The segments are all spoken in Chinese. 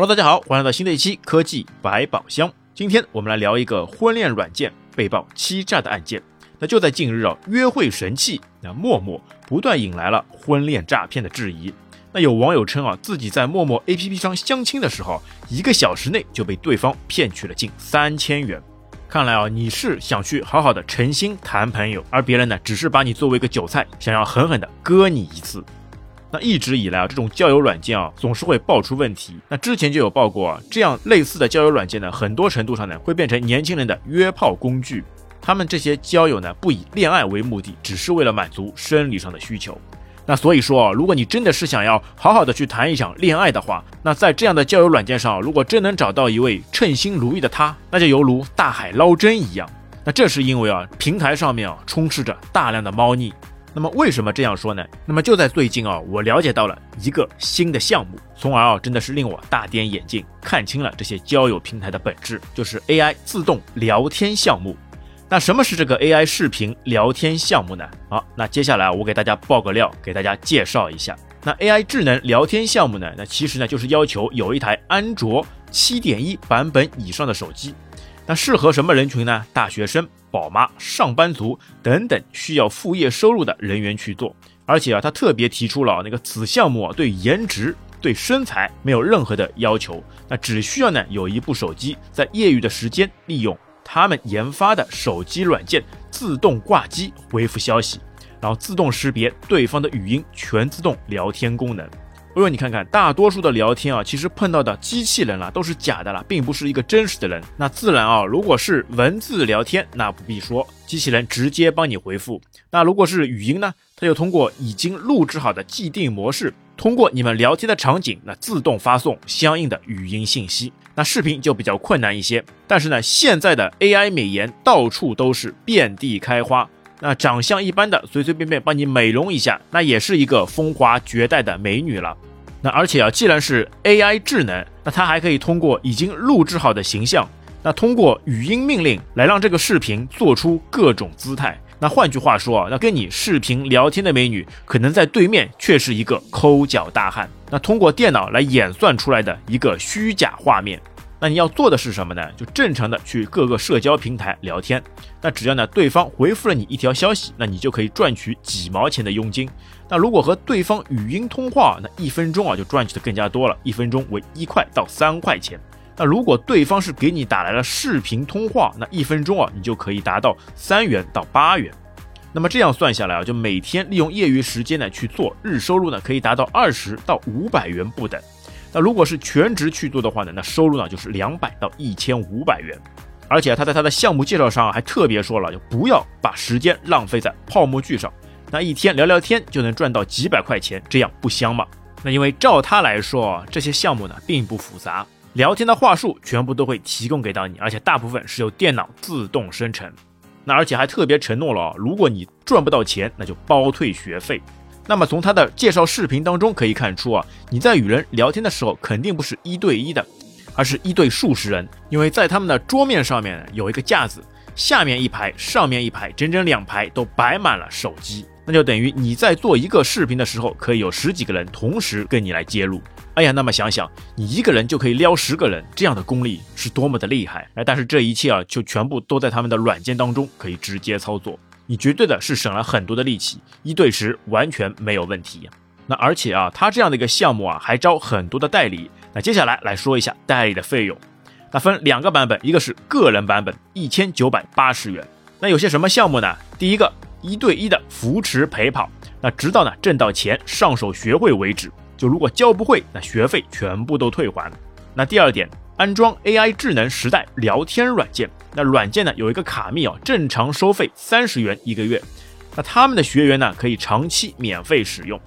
Hello，大家好，欢迎来到新的一期科技百宝箱。今天我们来聊一个婚恋软件被曝欺诈的案件。那就在近日啊，约会神器那陌陌不断引来了婚恋诈骗的质疑。那有网友称啊，自己在陌陌 APP 上相亲的时候，一个小时内就被对方骗取了近三千元。看来啊，你是想去好好的诚心谈朋友，而别人呢，只是把你作为一个韭菜，想要狠狠的割你一次。那一直以来啊，这种交友软件啊，总是会爆出问题。那之前就有报过啊，这样类似的交友软件呢，很多程度上呢，会变成年轻人的约炮工具。他们这些交友呢，不以恋爱为目的，只是为了满足生理上的需求。那所以说啊，如果你真的是想要好好的去谈一场恋爱的话，那在这样的交友软件上，如果真能找到一位称心如意的他，那就犹如大海捞针一样。那这是因为啊，平台上面啊，充斥着大量的猫腻。那么为什么这样说呢？那么就在最近啊，我了解到了一个新的项目，从而啊真的是令我大跌眼镜，看清了这些交友平台的本质，就是 AI 自动聊天项目。那什么是这个 AI 视频聊天项目呢？好，那接下来我给大家爆个料，给大家介绍一下。那 AI 智能聊天项目呢？那其实呢就是要求有一台安卓七点一版本以上的手机。那适合什么人群呢？大学生。宝妈、上班族等等需要副业收入的人员去做，而且啊，他特别提出了那个此项目啊，对颜值、对身材没有任何的要求，那只需要呢有一部手机，在业余的时间利用他们研发的手机软件自动挂机回复消息，然后自动识别对方的语音，全自动聊天功能。因为你看看，大多数的聊天啊，其实碰到的机器人啦，都是假的啦，并不是一个真实的人。那自然啊，如果是文字聊天，那不必说，机器人直接帮你回复。那如果是语音呢，它就通过已经录制好的既定模式，通过你们聊天的场景，那自动发送相应的语音信息。那视频就比较困难一些。但是呢，现在的 AI 美颜到处都是，遍地开花。那长相一般的，随随便便帮你美容一下，那也是一个风华绝代的美女了。那而且啊，既然是 AI 智能，那它还可以通过已经录制好的形象，那通过语音命令来让这个视频做出各种姿态。那换句话说啊，那跟你视频聊天的美女，可能在对面却是一个抠脚大汉。那通过电脑来演算出来的一个虚假画面。那你要做的是什么呢？就正常的去各个社交平台聊天。那只要呢对方回复了你一条消息，那你就可以赚取几毛钱的佣金。那如果和对方语音通话，那一分钟啊就赚取的更加多了，一分钟为一块到三块钱。那如果对方是给你打来了视频通话，那一分钟啊你就可以达到三元到八元。那么这样算下来啊，就每天利用业余时间呢去做，日收入呢可以达到二十到五百元不等。那如果是全职去做的话呢，那收入呢就是两百到一千五百元，而且他在他的项目介绍上还特别说了，就不要把时间浪费在泡沫剧上，那一天聊聊天就能赚到几百块钱，这样不香吗？那因为照他来说，这些项目呢并不复杂，聊天的话术全部都会提供给到你，而且大部分是由电脑自动生成，那而且还特别承诺了，如果你赚不到钱，那就包退学费。那么从他的介绍视频当中可以看出啊，你在与人聊天的时候肯定不是一对一的，而是一对数十人，因为在他们的桌面上面有一个架子，下面一排，上面一排，整整两排都摆满了手机，那就等于你在做一个视频的时候，可以有十几个人同时跟你来接入。哎呀，那么想想你一个人就可以撩十个人，这样的功力是多么的厉害！哎，但是这一切啊，就全部都在他们的软件当中可以直接操作。你绝对的是省了很多的力气，一对十完全没有问题。那而且啊，他这样的一个项目啊，还招很多的代理。那接下来来说一下代理的费用。那分两个版本，一个是个人版本，一千九百八十元。那有些什么项目呢？第一个一对一的扶持陪跑，那直到呢挣到钱上手学会为止。就如果教不会，那学费全部都退还。那第二点。安装 AI 智能时代聊天软件，那软件呢有一个卡密啊，正常收费三十元一个月，那他们的学员呢可以长期免费使用。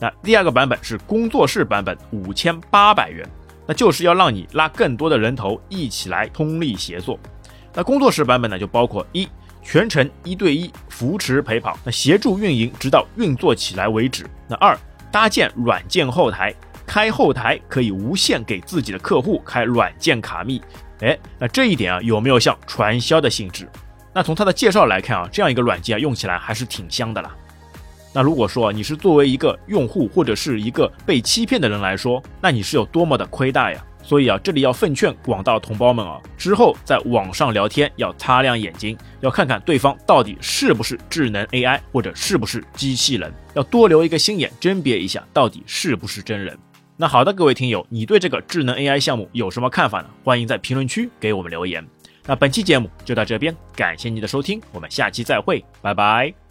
那第二个版本是工作室版本，五千八百元，那就是要让你拉更多的人头一起来通力协作。那工作室版本呢就包括一全程一对一扶持陪跑，那协助运营直到运作起来为止。那二搭建软件后台。开后台可以无限给自己的客户开软件卡密，哎，那这一点啊有没有像传销的性质？那从他的介绍来看啊，这样一个软件啊用起来还是挺香的啦。那如果说你是作为一个用户或者是一个被欺骗的人来说，那你是有多么的亏大呀？所以啊，这里要奉劝广大同胞们啊，之后在网上聊天要擦亮眼睛，要看看对方到底是不是智能 AI 或者是不是机器人，要多留一个心眼，甄别一下到底是不是真人。那好的，各位听友，你对这个智能 AI 项目有什么看法呢？欢迎在评论区给我们留言。那本期节目就到这边，感谢您的收听，我们下期再会，拜拜。